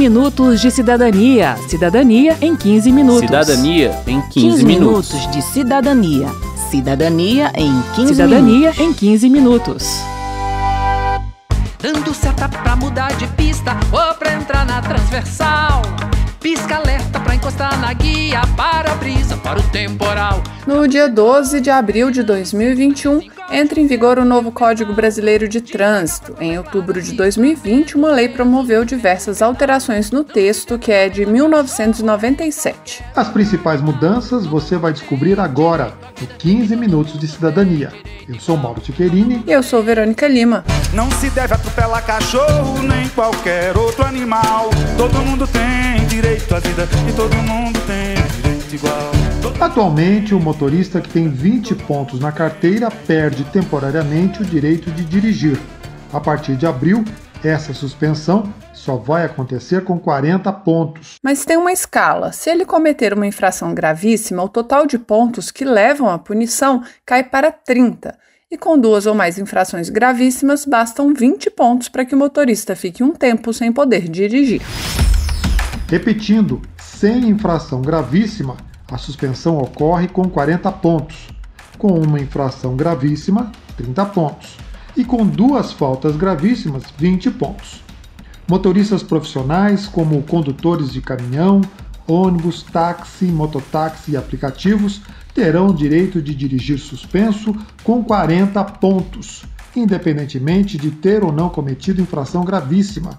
minutos de cidadania. Cidadania em 15 minutos. Cidadania em 15, 15 minutos. minutos de cidadania. Cidadania em 15 Cidadania minutos. em 15 minutos. Dando seta pra mudar de pista ou pra entrar na transversal. Pisca alerta pra encostar na guia, para a brisa, para o temporal. No dia 12 de abril de 2021, entra em vigor o novo Código Brasileiro de Trânsito. Em outubro de 2020, uma lei promoveu diversas alterações no texto, que é de 1997. As principais mudanças você vai descobrir agora, no 15 Minutos de Cidadania. Eu sou Mauro Tiquerini. E eu sou Verônica Lima. Não se deve atropelar cachorro nem qualquer outro animal. Todo mundo tem direito à vida e todo mundo tem direito igual. Atualmente, o motorista que tem 20 pontos na carteira perde temporariamente o direito de dirigir. A partir de abril, essa suspensão só vai acontecer com 40 pontos. Mas tem uma escala. Se ele cometer uma infração gravíssima, o total de pontos que levam à punição cai para 30. E com duas ou mais infrações gravíssimas, bastam 20 pontos para que o motorista fique um tempo sem poder dirigir. Repetindo, sem infração gravíssima, a suspensão ocorre com 40 pontos. Com uma infração gravíssima, 30 pontos. E com duas faltas gravíssimas, 20 pontos. Motoristas profissionais, como condutores de caminhão, ônibus, táxi, mototáxi e aplicativos, terão direito de dirigir suspenso com 40 pontos, independentemente de ter ou não cometido infração gravíssima.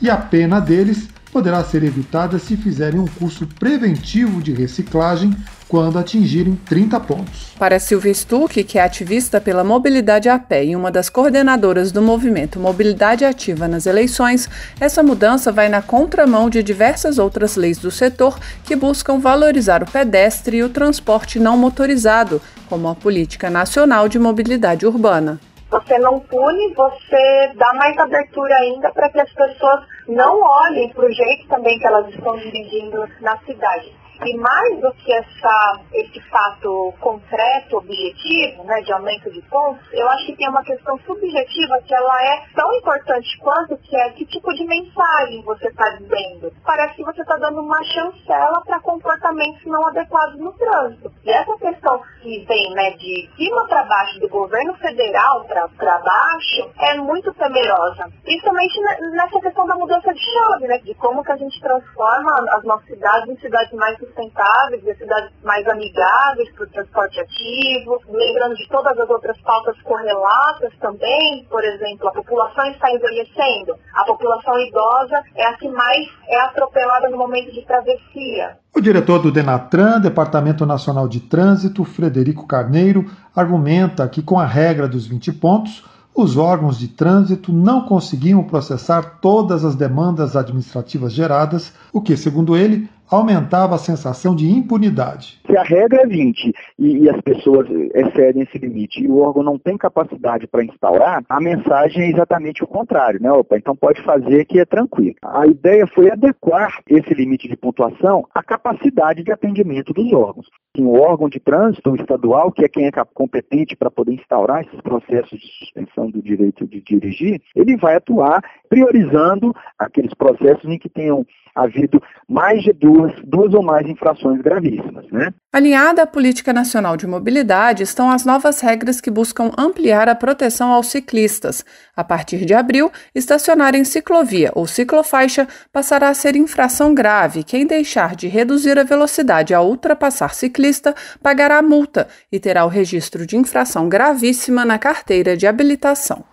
E a pena deles poderá ser evitada se fizerem um curso preventivo de reciclagem quando atingirem 30 pontos. Para Silvia Stuck, que é ativista pela mobilidade a pé e uma das coordenadoras do movimento Mobilidade Ativa nas eleições, essa mudança vai na contramão de diversas outras leis do setor que buscam valorizar o pedestre e o transporte não motorizado, como a Política Nacional de Mobilidade Urbana. Você não pune, você dá mais abertura ainda para que as pessoas não olhem para o jeito também que elas estão dirigindo na cidade. E mais do que essa, esse fato concreto, objetivo, né, de aumento de pontos, eu acho que tem uma questão subjetiva que ela é tão importante quanto que é que tipo de mensagem você está dizendo. Parece que você está dando uma chancela para comportamentos não adequados no trânsito. E essa questão que vem né, de cima para baixo, do governo federal para baixo, é muito temerosa. Principalmente nessa questão da mudança de chave, né, de como que a gente transforma as nossas cidades em cidades mais sustentáveis, de cidades mais amigáveis para o transporte ativo, lembrando de todas as outras pautas correlatas também, por exemplo, a população está envelhecendo, a população idosa é a que mais é atropelada no momento de travessia. O diretor do Denatran, Departamento Nacional de Trânsito, Frederico Carneiro, argumenta que com a regra dos 20 pontos, os órgãos de trânsito não conseguiam processar todas as demandas administrativas geradas, o que, segundo ele, aumentava a sensação de impunidade. Se a regra é 20 e, e, as pessoas excedem esse limite e o órgão não tem capacidade para instaurar, a mensagem é exatamente o contrário, né? Opa, então pode fazer que é tranquilo. A ideia foi adequar esse limite de pontuação à capacidade de atendimento dos órgãos. O órgão de trânsito estadual, que é quem é competente para poder instaurar esses processos de suspensão do direito de dirigir, ele vai atuar priorizando aqueles processos em que tenham havido mais de duas, duas ou mais infrações gravíssimas. Né? Alinhada à Política Nacional de Mobilidade estão as novas regras que buscam ampliar a proteção aos ciclistas. A partir de abril, estacionar em ciclovia ou ciclofaixa passará a ser infração grave. Quem deixar de reduzir a velocidade ao ultrapassar ciclista pagará multa e terá o registro de infração gravíssima na carteira de habilitação.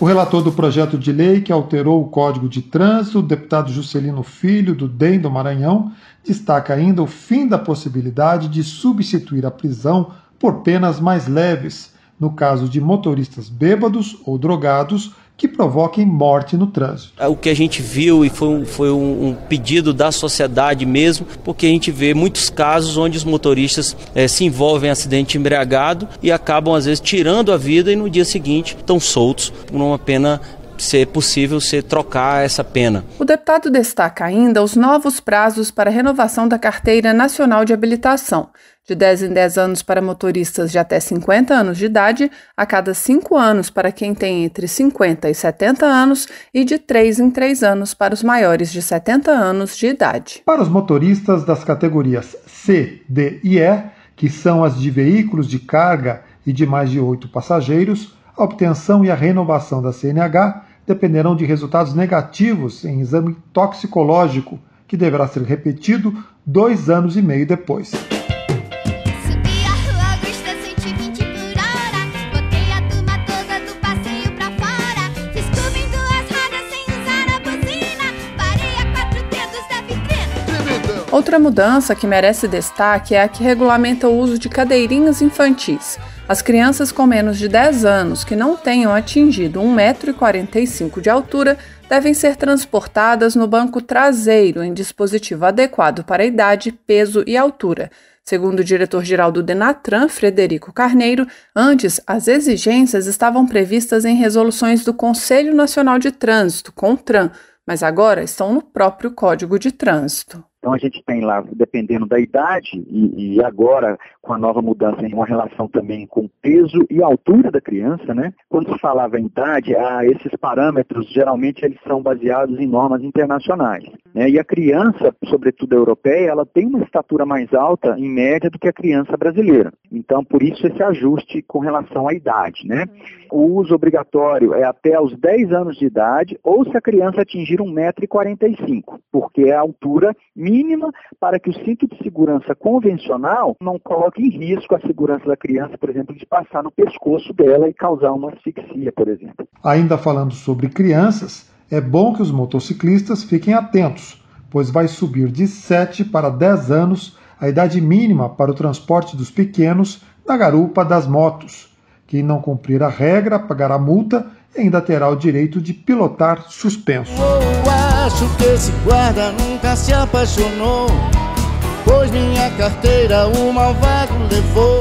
O relator do projeto de lei que alterou o Código de Trânsito, o deputado Juscelino Filho, do DEM do Maranhão, destaca ainda o fim da possibilidade de substituir a prisão por penas mais leves, no caso de motoristas bêbados ou drogados que provoquem morte no trânsito. O que a gente viu e foi um, foi um pedido da sociedade mesmo, porque a gente vê muitos casos onde os motoristas é, se envolvem em acidente embriagado e acabam às vezes tirando a vida e no dia seguinte estão soltos por uma pena ser possível ser trocar essa pena. O deputado destaca ainda os novos prazos para renovação da Carteira Nacional de Habilitação, de 10 em 10 anos para motoristas de até 50 anos de idade, a cada 5 anos para quem tem entre 50 e 70 anos e de 3 em 3 anos para os maiores de 70 anos de idade. Para os motoristas das categorias C, D e E, que são as de veículos de carga e de mais de 8 passageiros, a obtenção e a renovação da CNH dependerão de resultados negativos em exame toxicológico, que deverá ser repetido dois anos e meio depois. Outra mudança que merece destaque é a que regulamenta o uso de cadeirinhas infantis. As crianças com menos de 10 anos que não tenham atingido 1,45m de altura devem ser transportadas no banco traseiro em dispositivo adequado para a idade, peso e altura. Segundo o diretor-geral do Denatran, Frederico Carneiro, antes as exigências estavam previstas em resoluções do Conselho Nacional de Trânsito, CONTRAN, mas agora estão no próprio Código de Trânsito. Então a gente tem lá, dependendo da idade, e, e, agora com a nova mudança uma relação também com peso e altura da criança, né? Quando se falava em idade, ah, esses parâmetros geralmente eles são baseados em normas internacionais. Né? E a criança, sobretudo a europeia, ela tem uma estatura mais alta, em média, do que a criança brasileira. Então, por isso esse ajuste com relação à idade, né? O uso obrigatório é até aos 10 anos de idade, ou se a criança atingir 1,45m, porque é a altura mínima mínima para que o cinto de segurança convencional não coloque em risco a segurança da criança, por exemplo, de passar no pescoço dela e causar uma asfixia, por exemplo. Ainda falando sobre crianças, é bom que os motociclistas fiquem atentos, pois vai subir de 7 para 10 anos a idade mínima para o transporte dos pequenos na garupa das motos. Quem não cumprir a regra pagará multa e ainda terá o direito de pilotar suspenso. Acho que esse guarda nunca se apaixonou, pois minha carteira o malvado levou.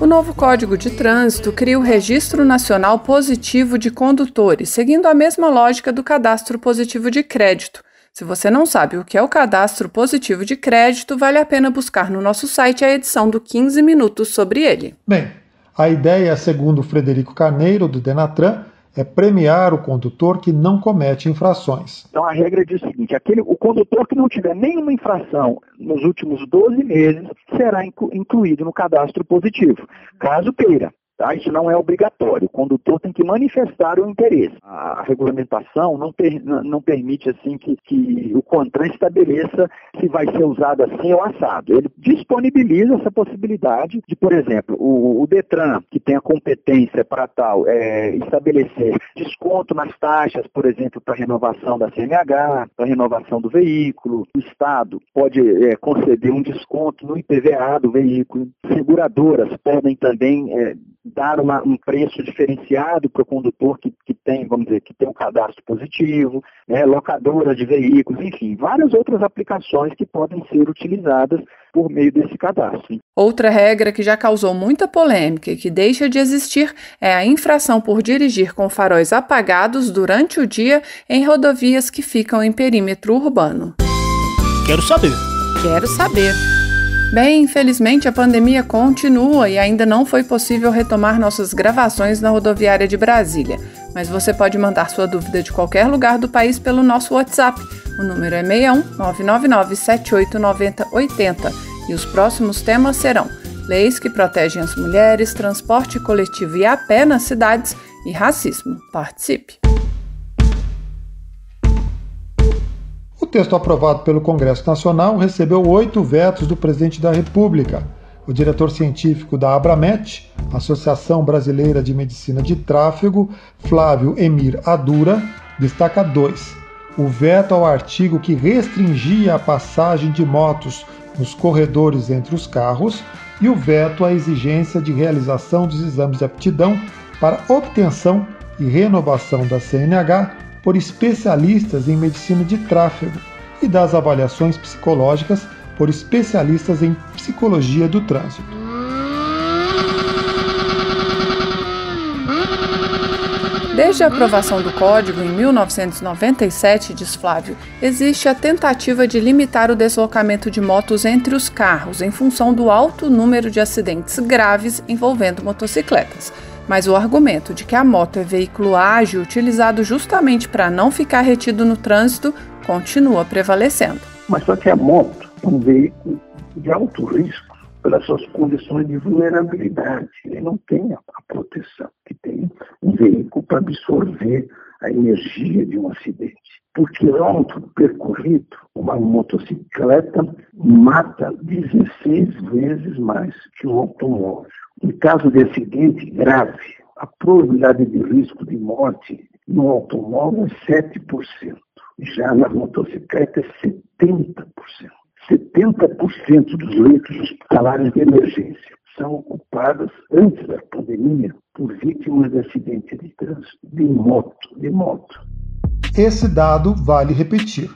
O novo Código de Trânsito cria o Registro Nacional Positivo de Condutores, seguindo a mesma lógica do Cadastro Positivo de Crédito. Se você não sabe o que é o Cadastro Positivo de Crédito, vale a pena buscar no nosso site a edição do 15 Minutos sobre ele. Bem, a ideia, segundo Frederico Carneiro, do Denatran, é premiar o condutor que não comete infrações. Então a regra diz o seguinte: aquele, o condutor que não tiver nenhuma infração nos últimos 12 meses será incluído no cadastro positivo, caso queira. Tá? Isso não é obrigatório. O condutor tem que manifestar o interesse. A regulamentação não, per, não permite assim que, que o CONTRAN estabeleça se vai ser usado assim ou assado. Ele disponibiliza essa possibilidade de, por exemplo, o, o DETRAN, que tem a competência para tal, é, estabelecer desconto nas taxas, por exemplo, para renovação da CNH, para renovação do veículo. O Estado pode é, conceder um desconto no IPVA do veículo. Seguradoras podem também é, dar uma, um preço diferenciado para o condutor que, que tem, vamos dizer, que tem um cadastro positivo, né, locadora de veículos, enfim, várias outras aplicações que podem ser utilizadas por meio desse cadastro. Outra regra que já causou muita polêmica e que deixa de existir é a infração por dirigir com faróis apagados durante o dia em rodovias que ficam em perímetro urbano. Quero saber. Quero saber. Bem, infelizmente a pandemia continua e ainda não foi possível retomar nossas gravações na rodoviária de Brasília. Mas você pode mandar sua dúvida de qualquer lugar do país pelo nosso WhatsApp. O número é 61 999 7890 80 e os próximos temas serão leis que protegem as mulheres, transporte coletivo e a pé nas cidades e racismo. Participe! Texto aprovado pelo Congresso Nacional recebeu oito vetos do presidente da República. O diretor científico da Abramet, Associação Brasileira de Medicina de Tráfego, Flávio Emir Adura, destaca dois: o veto ao artigo que restringia a passagem de motos nos corredores entre os carros e o veto à exigência de realização dos exames de aptidão para obtenção e renovação da CNH por especialistas em medicina de tráfego e das avaliações psicológicas por especialistas em psicologia do trânsito. Desde a aprovação do Código em 1997, diz Flávio, existe a tentativa de limitar o deslocamento de motos entre os carros em função do alto número de acidentes graves envolvendo motocicletas. Mas o argumento de que a moto é veículo ágil utilizado justamente para não ficar retido no trânsito continua prevalecendo. Mas só que a moto é um veículo de alto risco pelas suas condições de vulnerabilidade. Ele não tem a, proteção que tem um veículo para absorver a energia de um acidente. Por quilômetro percorrido, uma motocicleta mata 16 vezes mais que um automóvel. Em caso de acidente grave, a probabilidade de risco de morte no automóvel é 7%. Já na motocicleta é 70%. 70% dos leitos hospitalares de emergência são ocupados antes da pandemia por vítimas de acidente de trânsito de moto, de moto. Esse dado vale repetir.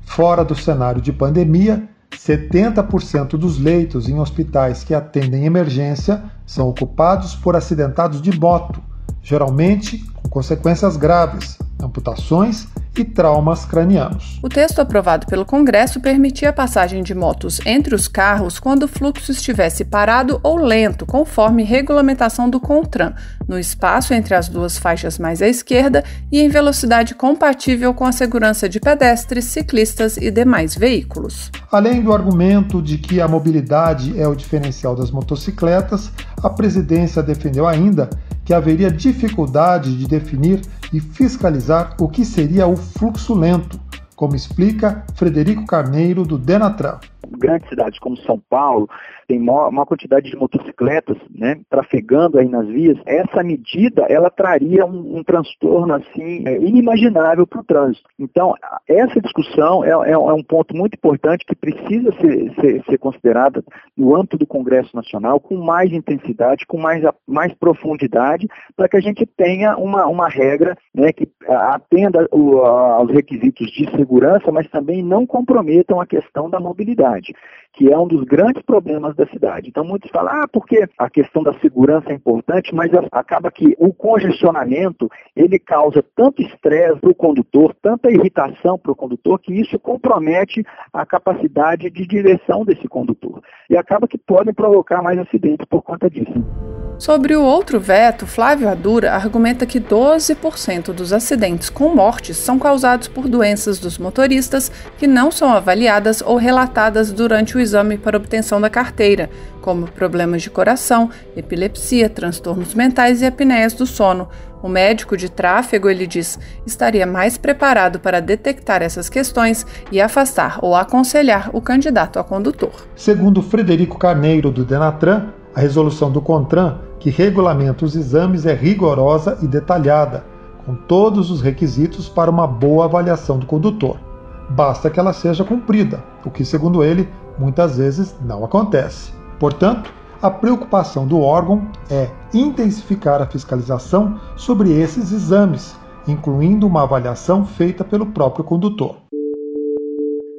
Fora do cenário de pandemia, 70% dos leitos em hospitais que atendem emergência são ocupados por acidentados de moto, geralmente com consequências graves, amputações e traumas cranianos. O texto aprovado pelo Congresso permitia a passagem de motos entre os carros quando o fluxo estivesse parado ou lento, conforme regulamentação do CONTRAN, no espaço entre as duas faixas mais à esquerda e em velocidade compatível com a segurança de pedestres, ciclistas e demais veículos. Além do argumento de que a mobilidade é o diferencial das motocicletas, a presidência defendeu ainda que haveria dificuldade de definir e fiscalizar o que seria o fluxo lento, como explica Frederico Carneiro, do Denatran grandes cidades como São Paulo, tem uma quantidade de motocicletas né, trafegando aí nas vias, essa medida ela traria um, um transtorno assim é, inimaginável para o trânsito. Então, essa discussão é, é, é, um ponto muito importante que precisa ser, ser, ser considerada no âmbito do Congresso Nacional com mais intensidade, com mais, mais profundidade, para que a gente tenha uma, uma regra né, que atenda o, aos requisitos de segurança, mas também não comprometam a questão da mobilidade cidade, que é um dos grandes problemas da cidade. Então muitos falam, ah, porque a questão da segurança é importante, mas acaba que o congestionamento ele causa tanto estresse para o condutor, tanta irritação para o condutor, que isso compromete a capacidade de direção desse condutor. E acaba que podem provocar mais acidentes por conta disso. Sobre o outro veto, Flávio Adura argumenta que 12% dos acidentes com mortes são causados por doenças dos motoristas que não são avaliadas ou relatadas durante o exame para obtenção da carteira, como problemas de coração, epilepsia, transtornos mentais e apneias do sono. O médico de tráfego, ele diz, estaria mais preparado para detectar essas questões e afastar ou aconselhar o candidato a condutor. Segundo Frederico Carneiro, do Denatran, a resolução do CONTRAN que regulamenta os exames é rigorosa e detalhada, com todos os requisitos para uma boa avaliação do condutor. Basta que ela seja cumprida, o que, segundo ele, muitas vezes não acontece. Portanto, a preocupação do órgão é intensificar a fiscalização sobre esses exames, incluindo uma avaliação feita pelo próprio condutor.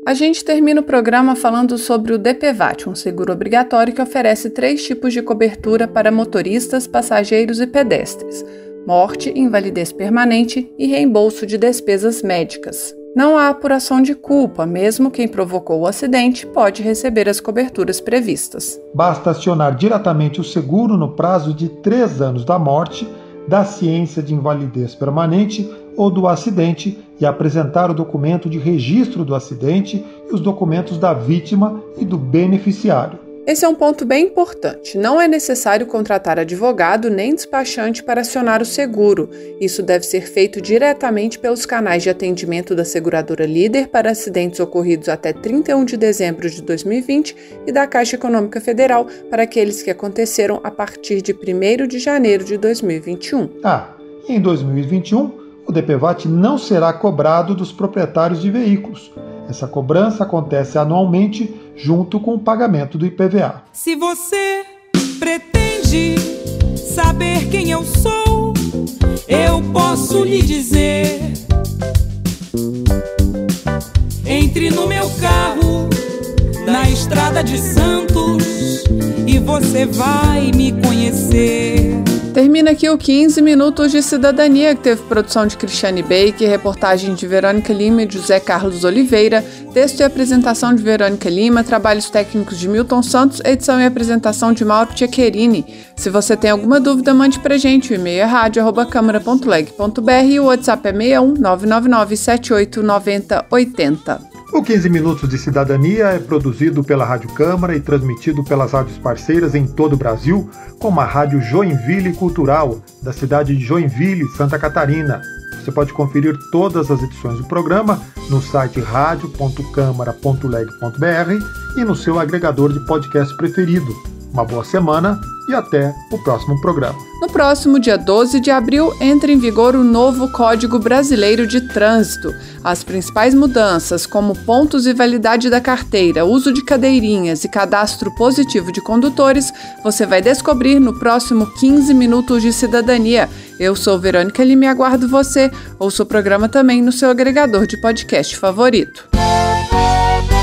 A gente termina o programa falando sobre o DPVAT, um seguro obrigatório que oferece três tipos de cobertura para motoristas, passageiros e pedestres: morte, invalidez permanente e reembolso de despesas médicas. Não há apuração de culpa, mesmo quem provocou o acidente pode receber as coberturas previstas. Basta acionar diretamente o seguro no prazo de três anos da morte, da ciência de invalidez permanente ou do acidente e apresentar o documento de registro do acidente e os documentos da vítima e do beneficiário. Esse é um ponto bem importante. Não é necessário contratar advogado nem despachante para acionar o seguro. Isso deve ser feito diretamente pelos canais de atendimento da seguradora líder para acidentes ocorridos até 31 de dezembro de 2020 e da Caixa Econômica Federal para aqueles que aconteceram a partir de 1 de janeiro de 2021. Ah, em 2021 o DPVAT não será cobrado dos proprietários de veículos. Essa cobrança acontece anualmente junto com o pagamento do IPVA. Se você pretende saber quem eu sou, eu posso lhe dizer. Entre no meu carro, na estrada de Santos, e você vai me conhecer. Termina aqui o 15 Minutos de Cidadania, que teve produção de Cristiane Baker, reportagem de Verônica Lima e José Carlos Oliveira, texto e apresentação de Verônica Lima, trabalhos técnicos de Milton Santos, edição e apresentação de Mauro Tchequerini. Se você tem alguma dúvida, mande pra gente. O e-mail é rádio.câmara.leg.br e o WhatsApp é 61 999 78 90 80. O 15 Minutos de Cidadania é produzido pela Rádio Câmara e transmitido pelas rádios parceiras em todo o Brasil, como a Rádio Joinville Cultural, da cidade de Joinville, Santa Catarina. Você pode conferir todas as edições do programa no site radio.câmara.leg.br e no seu agregador de podcast preferido. Uma boa semana e até o próximo programa. No próximo dia 12 de abril entra em vigor o novo Código Brasileiro de Trânsito. As principais mudanças, como pontos e validade da carteira, uso de cadeirinhas e cadastro positivo de condutores, você vai descobrir no próximo 15 Minutos de Cidadania. Eu sou Verônica Lima e aguardo você. Ouça o programa também no seu agregador de podcast favorito.